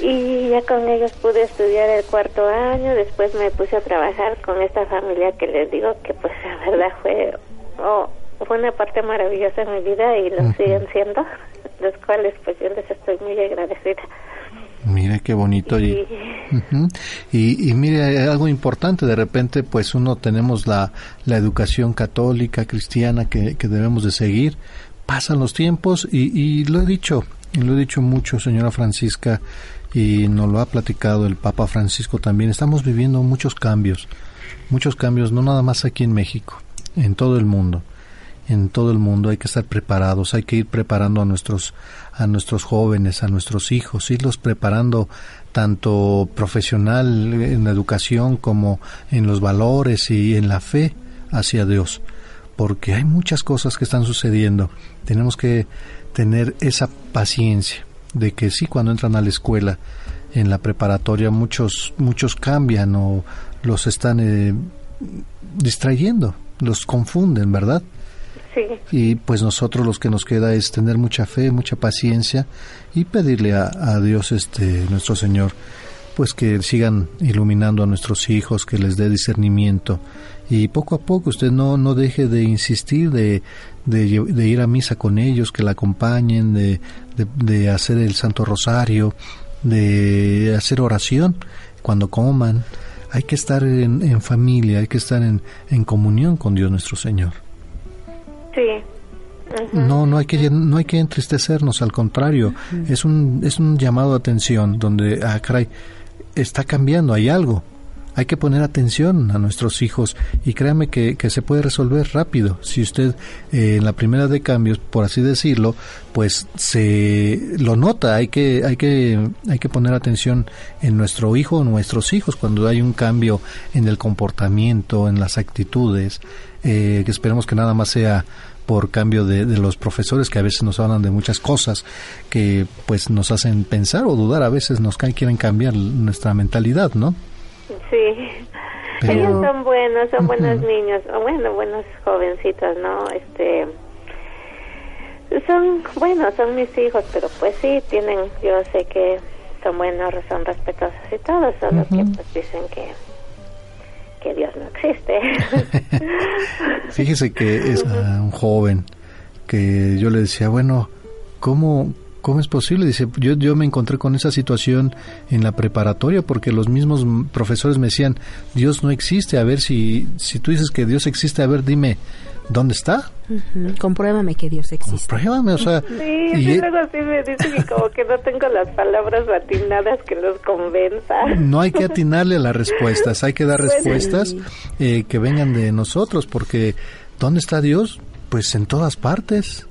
Y ya con ellos pude estudiar el cuarto año, después me puse a trabajar con esta familia que les digo que pues la verdad fue, oh, fue una parte maravillosa en mi vida y lo siguen siendo, [laughs] los cuales pues yo les estoy muy agradecida. Mire qué bonito y, y, y, mire algo importante de repente pues uno tenemos la, la educación católica cristiana que, que debemos de seguir pasan los tiempos y, y lo he dicho lo he dicho mucho señora Francisca y nos lo ha platicado el Papa Francisco también. Estamos viviendo muchos cambios muchos cambios no nada más aquí en México en todo el mundo. En todo el mundo hay que estar preparados, hay que ir preparando a nuestros a nuestros jóvenes, a nuestros hijos, irlos preparando tanto profesional en la educación como en los valores y en la fe hacia Dios, porque hay muchas cosas que están sucediendo. Tenemos que tener esa paciencia de que sí cuando entran a la escuela en la preparatoria muchos muchos cambian o los están eh, distrayendo, los confunden, ¿verdad? Y pues nosotros los que nos queda es tener mucha fe, mucha paciencia y pedirle a, Dios, este, nuestro Señor, pues que sigan iluminando a nuestros hijos, que les dé discernimiento y poco a poco usted no, no deje de insistir, de, de, ir a misa con ellos, que la acompañen, de, de, hacer el Santo Rosario, de hacer oración cuando coman. Hay que estar en, en familia, hay que estar en, en comunión con Dios nuestro Señor. Sí. No, no hay que no hay que entristecernos, al contrario, es un es un llamado de atención donde ah caray, está cambiando, hay algo. Hay que poner atención a nuestros hijos y créame que, se puede resolver rápido. Si usted eh, en la primera de cambios, por así decirlo, pues se lo nota, hay que, hay que, hay que poner atención en nuestro hijo o nuestros hijos cuando hay un cambio en el comportamiento, en las actitudes, eh, que esperemos que nada más sea por cambio de, los profesores que a veces nos hablan de muchas cosas que pues nos hacen pensar o dudar, a veces nos quieren cambiar nuestra mentalidad, ¿no? Sí. Ellos son buenos, son buenos niños, o bueno, buenos jovencitos, ¿no? Este son buenos, son mis hijos, pero pues sí tienen, yo sé que son buenos, son respetuosos y todo, solo que pues dicen que que Dios no existe. [laughs] Fíjese que es un joven que yo le decía, bueno, ¿cómo, ¿Cómo es posible? Dice, yo, yo me encontré con esa situación en la preparatoria porque los mismos profesores me decían, Dios no existe, a ver si, si tú dices que Dios existe, a ver, dime, ¿dónde está? Compruébame que Dios existe. Compruébame, o sea... Sí, y luego sí me dicen que como que no tengo las palabras atinadas que los convenza. No hay que atinarle a las respuestas, hay que dar respuestas eh, que vengan de nosotros porque ¿dónde está Dios? Pues en todas partes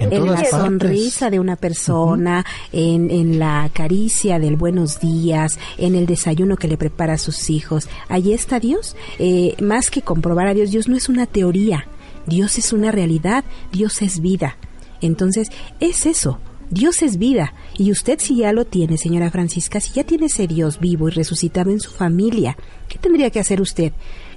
en, la sonrisa de una persona, en, en, la caricia del buenos días, en el desayuno que le prepara a sus hijos. Allí está Dios. Eh, más que comprobar a Dios, Dios no es una teoría. Dios es una realidad. Dios es vida. Entonces, es eso. Dios es vida. Y usted si ya lo tiene, señora Francisca, si ya tiene ese Dios vivo y resucitado en su familia, ¿qué tendría que hacer usted?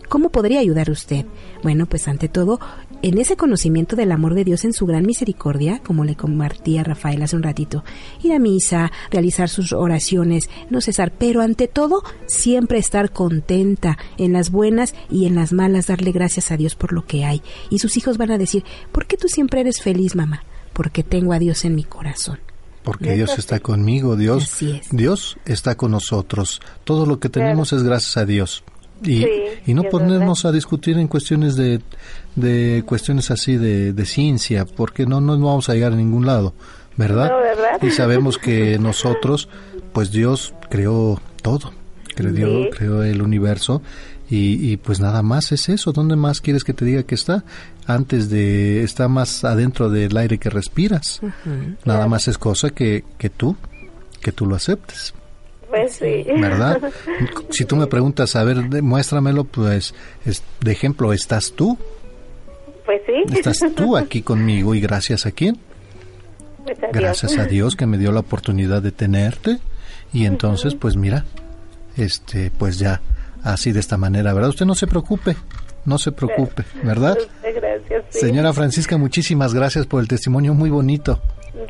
¿Cómo podría ayudar usted? Bueno, pues ante todo, en ese conocimiento del amor de Dios en su gran misericordia, como le compartía Rafael hace un ratito, ir a misa, realizar sus oraciones, no cesar, pero ante todo, siempre estar contenta en las buenas y en las malas, darle gracias a Dios por lo que hay. Y sus hijos van a decir, ¿por qué tú siempre eres feliz, mamá? Porque tengo a Dios en mi corazón. Porque Dios está conmigo, Dios, Dios está con nosotros. Todo lo que tenemos es gracias a Dios. Y, y no ponernos a discutir en cuestiones de, de cuestiones así de, de, ciencia, porque no nos vamos a llegar a ningún lado, ¿verdad? Y sabemos que nosotros, pues Dios creó todo, creó, creó el universo y, pues nada más es eso. ¿Dónde más quieres que te diga que está? Antes de, está más adentro del aire que respiras. nada más es cosa que, que tú, que tú lo aceptes. Pues sí. ¿Verdad? [laughs] Si tú me preguntas, a ver, muéstramelo, pues, de ejemplo, ¿estás tú? Pues sí. Estás tú [laughs] aquí conmigo y gracias a quién? Pues gracias a Dios que me dio la oportunidad de tenerte y entonces, pues mira, este, pues ya así de esta manera, ¿verdad? Usted no se preocupe, no se preocupe, ¿verdad? Gracias. Señora Francisca, muchísimas gracias por el testimonio muy bonito.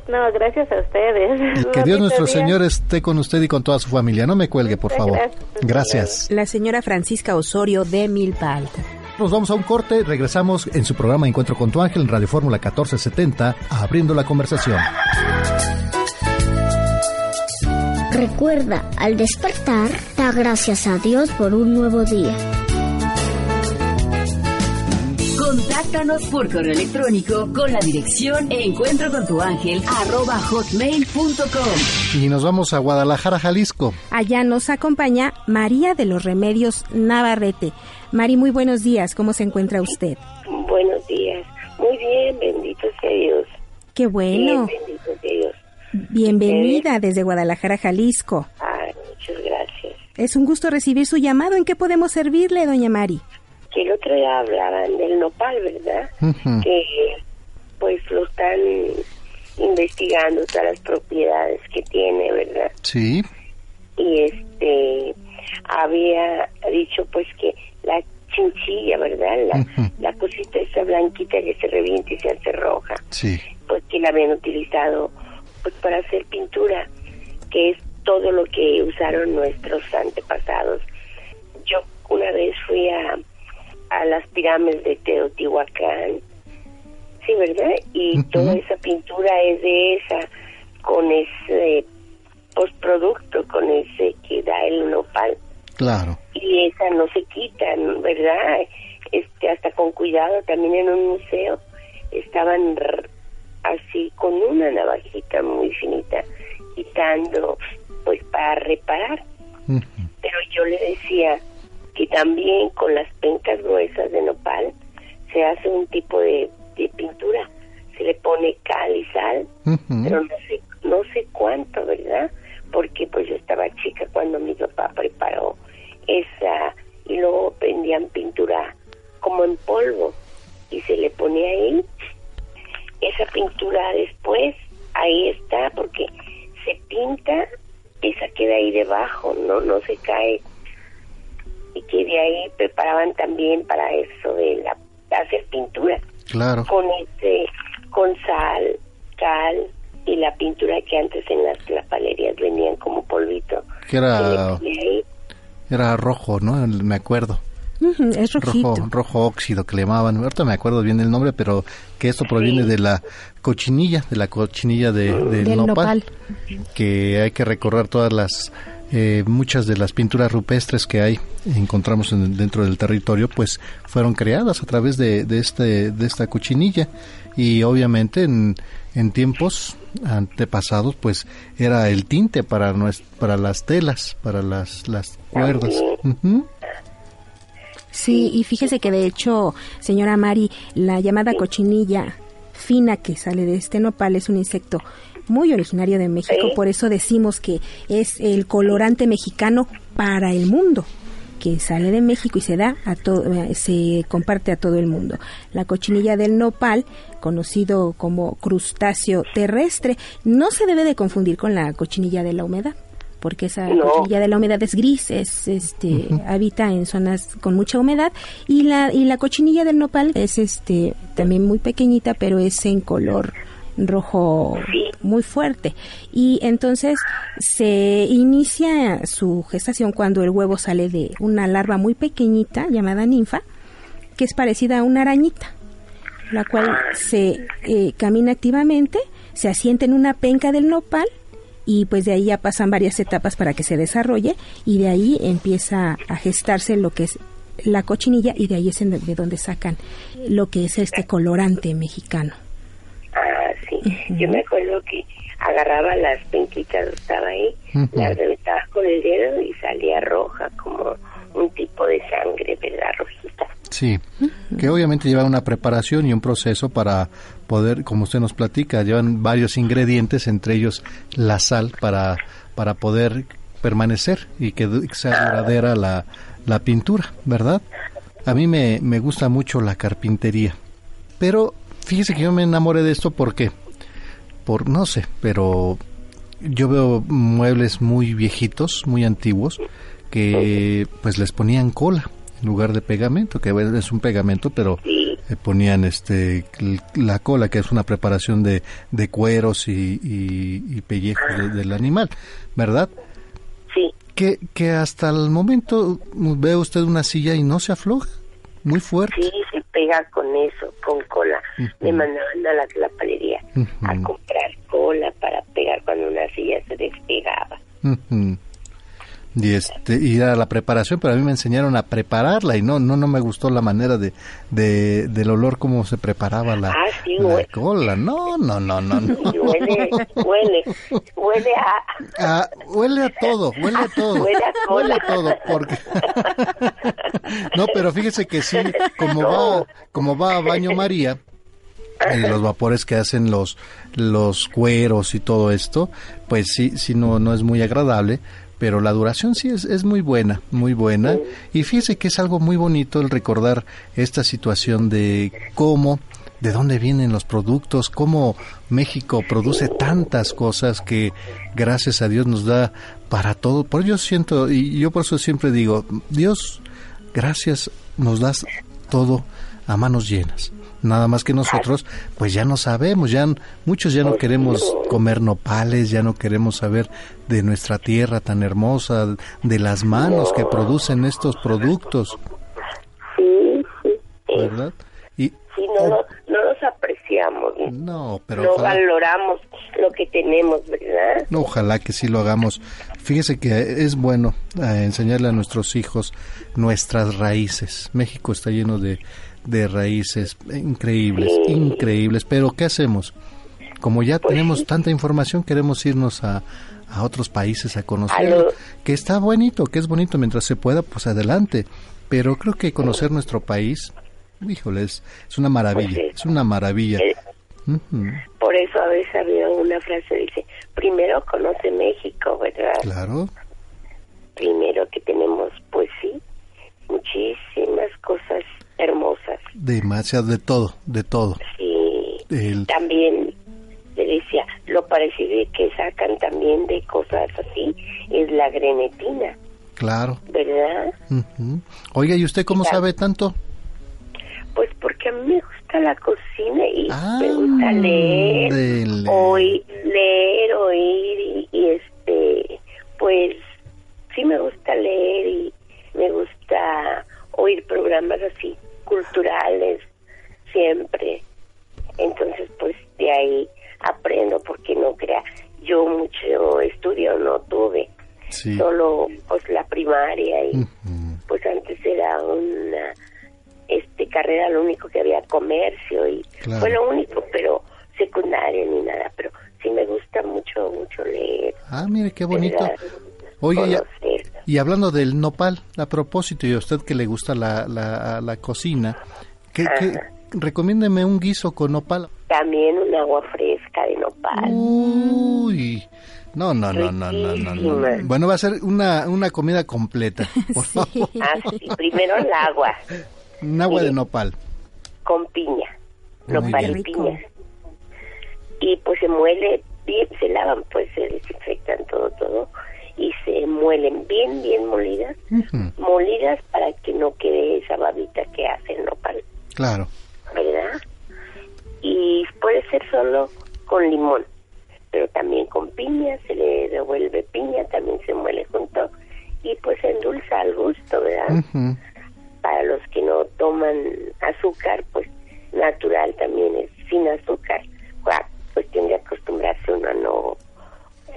No, gracias a ustedes. Que Dios nuestro Señor esté con usted y con toda su familia. No me cuelgue, por favor. Gracias. La señora Francisca Osorio de Milpa Alta. Nos vamos a un corte, regresamos en su programa Encuentro con tu ángel en Radio Fórmula 1470, abriendo la conversación. Recuerda, al despertar, da gracias a Dios por un nuevo día. Contáctanos por correo electrónico con la dirección encuentro con tu ángel hotmail.com. Y nos vamos a Guadalajara, Jalisco. Allá nos acompaña María de los Remedios Navarrete. Mari, muy buenos días. ¿Cómo se encuentra usted? Buenos días. Muy bien, bendito sea Dios. Qué bueno. bendito sea Dios. Bienvenida desde Guadalajara, Jalisco. Ay, muchas gracias. Es un gusto recibir su llamado. ¿En qué podemos servirle, doña Mari? Que el otro día hablaban del nopal, ¿verdad? Que pues lo están investigando todas las propiedades que tiene, ¿verdad? Sí. Y este había dicho pues que la chinchilla, ¿verdad? La, la cosita esa blanquita que se revienta y se hace roja. Sí. Pues que la habían utilizado pues para hacer pintura, que es todo lo que usaron nuestros antepasados. Yo una vez fui a, a las pirámides de Teotihuacán, sí, ¿verdad? Y toda esa pintura es de esa, con ese postproducto, con ese que da el nopal. Claro. Y esa no se quita, ¿verdad? Este, hasta con cuidado, también en un museo estaban así con una navajita muy finita quitando pues para reparar pero yo le decía que también con las pencas gruesas de nopal se hace un tipo de, pintura. Se le pone cal y sal pero no sé no sé cuánto verdad porque pues yo estaba chica cuando mi papá preparó esa y luego vendían pintura como en polvo y se le ponía ahí. Esa pintura después ahí está porque se pinta esa queda ahí debajo no no se cae y que de ahí preparaban también para eso de la hacer pintura. Claro. Con ese con sal cal y la pintura que antes en las palerías venían como polvito. Que era era rojo no me acuerdo. Es rojito. Rojo, rojo óxido que le llamaban. Ahorita me acuerdo bien el nombre, pero que esto proviene de la cochinilla, de la cochinilla de, del nopal, que hay que recorrer todas las eh, muchas de las pinturas rupestres que hay encontramos dentro del territorio pues fueron creadas a través de, de este de esta cochinilla. Y obviamente en, en tiempos antepasados pues era el tinte para para las telas para las las cuerdas. Sí, y fíjese que de hecho, señora Mari, la llamada cochinilla fina que sale de este nopal es un insecto muy originario de México, por eso decimos que es el colorante mexicano para el mundo que sale de México y se da a todo eh, se comparte a todo el mundo. La cochinilla del nopal, conocido como crustáceo terrestre, no se debe de confundir con la cochinilla de la humedad porque esa cochinilla de la humedad es gris, es, este, habita en zonas con mucha humedad y la, y la cochinilla del nopal es este, también muy pequeñita, pero es en color rojo muy fuerte y entonces se inicia su gestación cuando el huevo sale de una larva muy pequeñita llamada ninfa que es parecida a una arañita la cual se eh, camina activamente se asienta en una penca del nopal y pues de ahí ya pasan varias etapas para que se desarrolle y de ahí empieza a gestarse lo que es la cochinilla y de ahí es de donde sacan lo que es este colorante mexicano. Sí. Yo me acuerdo que agarraba las penquitas, estaba ahí, las reventaba con el dedo y salía roja como un tipo de sangre, ¿verdad? Rojita. Sí, que obviamente lleva una preparación y un proceso para poder, como usted nos platica, llevan varios ingredientes, entre ellos la sal, para, para poder permanecer y que sea duradera la, la pintura, ¿verdad? A mí me, me gusta mucho la carpintería, pero fíjese que yo me enamoré de esto porque, por no sé, pero yo veo muebles muy viejitos, muy antiguos, que pues les ponían cola en lugar de pegamento, que es un pegamento, pero ponían este la cola, que es una preparación de, de cueros y, y, pellejos del animal, ¿verdad? Sí. Que, que hasta el momento ve usted una silla y no se afloja, muy fuerte. Sí, pega con eso, con cola. Me mandaban a la, la palería a comprar cola para pegar cuando una silla se despegaba y este y a la preparación pero a mí me enseñaron a prepararla y no no no me gustó la manera de, de del olor como se preparaba la, ah, cola. No no no no, huele huele huele a... huele a todo huele a todo huele a, todo porque [laughs] no pero fíjese que sí como va como va a baño María y los vapores que hacen los los cueros y todo esto pues sí sí no no es muy agradable pero la duración sí es, es muy buena, muy buena. Y fíjese que es algo muy bonito el recordar esta situación de cómo, de dónde vienen los productos, cómo México produce tantas cosas que gracias a Dios nos da para todo. Por yo siento, y yo por eso siempre digo, Dios, gracias, nos das todo a manos llenas. Nada más que nosotros, pues ya no sabemos, ya muchos ya no queremos comer nopales, ya no queremos saber de nuestra tierra tan hermosa, de las manos que producen estos productos. Sí, sí. ¿Verdad? Y, sí, no, no, los apreciamos. No, pero no valoramos lo que tenemos, ¿verdad? No, ojalá que sí lo hagamos. Fíjese que es bueno eh, enseñarle a nuestros hijos nuestras raíces. México está lleno de de raíces increíbles, increíbles. Pero ¿qué hacemos? Como ya pues tenemos tanta información, queremos irnos a, a otros países a conocer, que está bonito, que es bonito mientras se pueda, pues adelante. Pero creo que conocer nuestro país, híjole, es, una maravilla, pues es una maravilla. Eh, por eso a veces había una frase, dice, primero conoce México, ¿verdad? Claro. Primero que tenemos, pues sí, muchísimas cosas hermosas. Demasiado, de todo, de todo. Sí. También le decía, lo parecido que sacan también de cosas así es la grenetina. Claro. ¿Verdad? Oiga, ¿y usted cómo sabe tanto? Pues porque a mí me gusta la cocina y me gusta leer, oír, leer, oír y, y este, pues sí me gusta leer y me gusta oír programas así culturales siempre. Entonces, pues de ahí aprendo porque no crea, yo mucho estudio no tuve, solo pues la primaria y pues antes era una este carrera lo único que había comercio y fue lo único, pero secundaria ni nada, pero sí me gusta mucho mucho leer. Ah, mire qué bonito. Oiga, y hablando del nopal, a propósito, y a usted que le gusta la, la, la cocina, ¿qué, recomiéndeme un guiso con nopal. También un agua fresca de nopal. Uy. No, no, no, no, no, no, Bueno, va a ser una, una comida completa, [laughs] por favor. Ah, sí, primero el agua. Un agua de nopal. Con piña. nopal y piña. Y pues se muele bien, se lavan, pues se desinfectan todo, todo y bien, bien molidas, molidas para que no quede esa babita que hace el nopal. Claro. ¿Verdad? Y puede ser solo con limón, pero también con piña, se le devuelve piña, también se muele junto y pues endulza al gusto, ¿verdad? Para los que no toman azúcar, pues natural también es sin azúcar. Pues tiene que acostumbrarse uno a no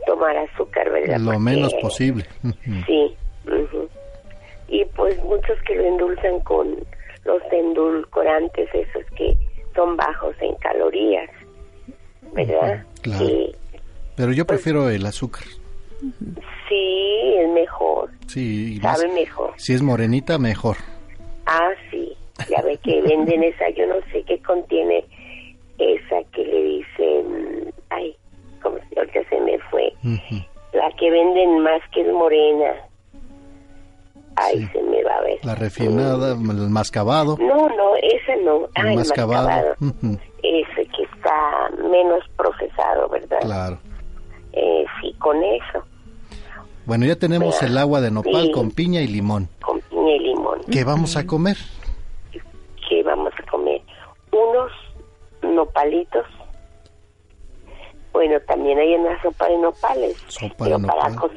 tomar azúcar, ¿verdad? Lo menos posible. [laughs] Sí. Y pues muchos que lo endulzan con los endulcorantes, esos que son bajos en calorías, ¿verdad? Claro. Pero yo pues prefiero el azúcar. Sí, es mejor. Sí, sabe mejor. Si es morenita, mejor. Ah, sí. Ya ve que venden esa, yo no sé qué contiene esa que le dicen, ay, como si ahorita La que venden más que es morena. Ay, se me va a ver. La refinada, el mascabado. No, no, esa no. El mascabado. Ese que está menos procesado, ¿verdad? Claro. Eh, sí, con eso. Bueno, ya tenemos el agua de nopal con piña y limón. Con piña y limón. ¿Qué vamos a comer? ¿Qué vamos a comer? Unos nopalitos. Bueno, también hay una sopa de nopales. Sopa de nopales. Para, co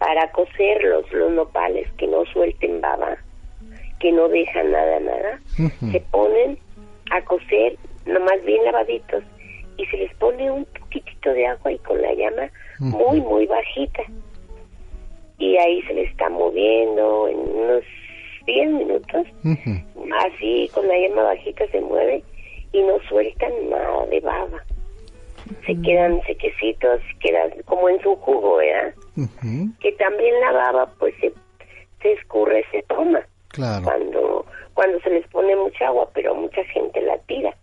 para cocerlos, los nopales, que no suelten baba, que no dejan nada, nada, se ponen a cocer, nomás bien lavaditos, y se les pone un poquitito de agua y con la llama muy, muy bajita. Y ahí se le está moviendo en unos 10 minutos, así con la llama bajita se mueve y no sueltan nada de baba. Se quedan sequecitos, quedan como en su jugo, ¿verdad? Que también la baba pues se, se escurre, se toma. Claro. Cuando, cuando se les pone mucha agua, pero mucha gente la tira.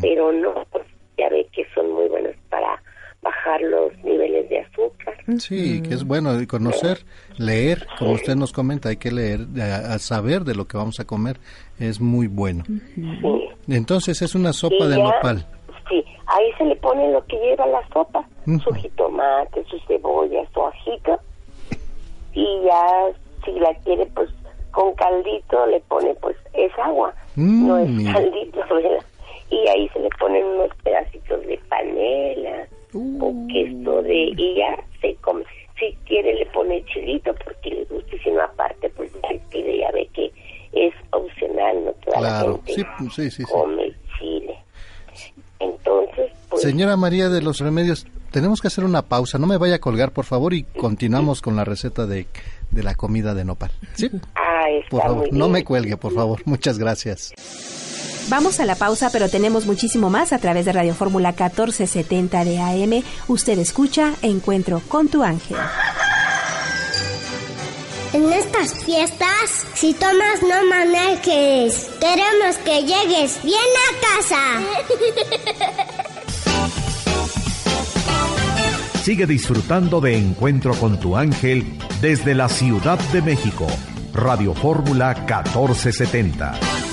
Pero no, pues ya ve que son muy buenos para bajar los niveles de azúcar. Sí, que es bueno conocer, leer, como usted nos comenta, hay que leer, a, saber de lo que vamos a comer, es muy bueno. Entonces es una sopa de nopal. Sí, ahí se le pone lo que lleva la sopa, su jitomate, su cebolla, su ajito, y ya si la quiere pues con caldito le pone pues es agua, no es caldito, [laughs] ¿verdad? Y ahí se le ponen unos pedacitos de panela, o queso de y ya se come. Si quiere le pone chilito porque le gusta y si no aparte pues se pide ya ve que es opcional no toda la gente sí, sí, come chile entonces pues señora María de los Remedios tenemos que hacer una pausa. No me vaya a colgar por favor y continuamos con la receta de, de la comida de nopal sí ah, está por favor muy no me cuelgue por favor. Muchas gracias. Vamos a la pausa, pero tenemos muchísimo más a través de Radio Fórmula 1470 de AM. Usted escucha Encuentro con tu ángel. En estas fiestas, si tomas no manejes. Queremos que llegues bien a casa. [laughs] Sigue disfrutando de Encuentro con tu ángel desde la Ciudad de México. Radio Fórmula 1470.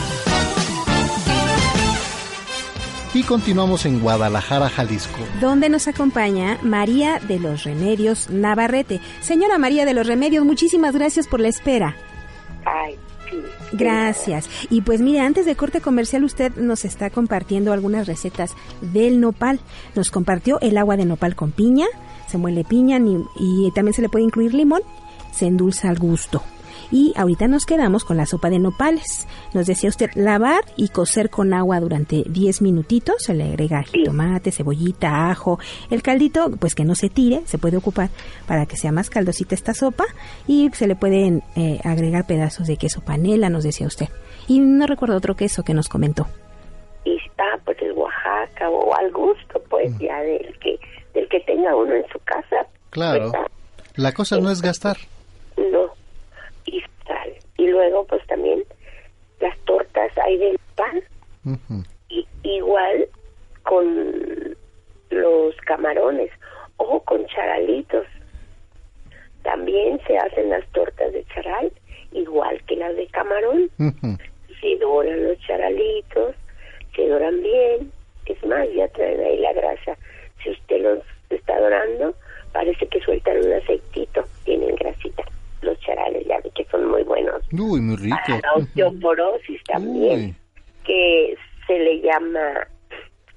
Y continuamos en Guadalajara, Jalisco. Donde nos acompaña María de los Remedios Navarrete. Señora María de los Remedios, muchísimas gracias por la espera. Ay, sí. Gracias. Y pues mire, antes de corte comercial usted nos está compartiendo algunas recetas del nopal. Nos compartió el agua de nopal con piña, se muele piña ni- y también se le puede incluir limón, se endulza al gusto. Y ahorita nos quedamos con la sopa de nopales. Nos decía usted lavar y cocer con agua durante 10 minutitos. Se le agrega jitomate, cebollita, ajo. El caldito, pues que no se tire, se puede ocupar para que sea más caldosita esta sopa. Y se le pueden eh, agregar pedazos de queso panela, nos decía usted. Y no recuerdo otro queso que nos comentó. y está pues el Oaxaca o al gusto pues ya del que del que tenga uno en su casa Claro. ¿verdad? La cosa no es gastar. no y luego pues también las tortas hay del pan. Y, igual con los camarones o con charalitos. También se hacen las tortas de charal igual que las de camarón. Se doran los charalitos, se doran bien, es más, ya traen ahí la grasa. Si usted los está dorando, parece que sueltan un aceitito, tienen grasita, los charalitos. Uy, muy rico. Para osteoporosis también, que se le llama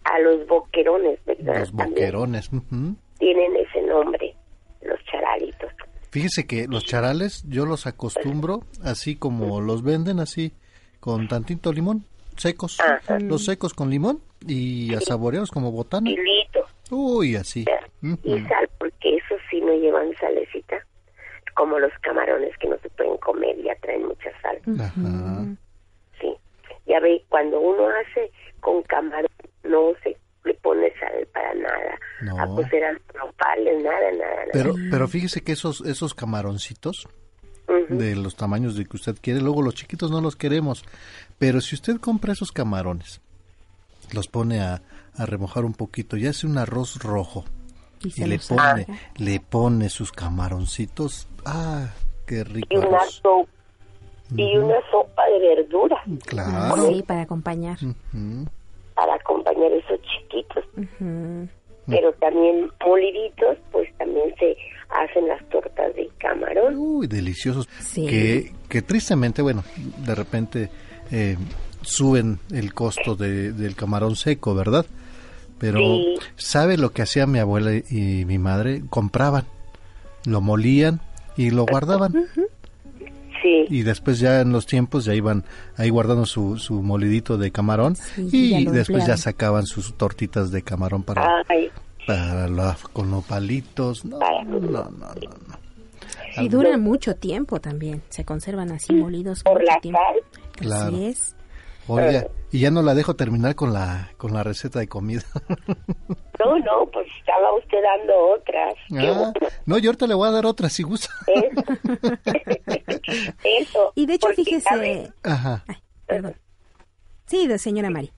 a los boquerones, ¿verdad? Los boquerones. Tienen ese nombre, los charalitos. Fíjese que los charales yo los acostumbro así como los venden, así con tantito limón, secos. Los secos con limón y a saboreados como botana. Uy, así. Y sal, porque eso sí no llevan salecita. Como los camarones que no se pueden comer, ya traen mucha sal. Ajá. Sí. Ya ve, cuando uno hace con camarón, no se le pone sal para nada. No. A cocer al nopales, nada, nada, nada. Pero, pero fíjese que esos, esos camaroncitos, de los tamaños de que usted quiere, luego los chiquitos no los queremos. Pero si usted compra esos camarones, los pone a, a remojar un poquito y hace un arroz rojo y, le pone le pone sus camaroncitos. Ah qué rico y una sopa y una sopa de verdura. Claro. Sí para acompañar. Para acompañar esos chiquitos. Pero también moliditos pues también se hacen las tortas de camarón. Uy deliciosos. Que que tristemente bueno de repente eh, suben el costo de, del camarón seco, ¿verdad? Pero ¿sabe lo que hacía mi abuela y mi madre? Compraban, lo molían y lo guardaban. Sí. Y después ya en los tiempos ya iban ahí guardando su, su molidito de camarón y después ya sacaban sus tortitas de camarón para, para la, con los palitos. No, no, no, no, Y duran mucho tiempo también, se conservan así molidos por la tiempo. Claro. Así es. Oye, y ya no la dejo terminar con la con la receta de comida. [laughs] No, no, pues estaba usted dando otras. Ah, no, yo ahorita le voy a dar otras si gusta. Eso. [laughs] Y de hecho, porque, fíjese... Ajá. Ay, perdón. Sí, de señora Mari.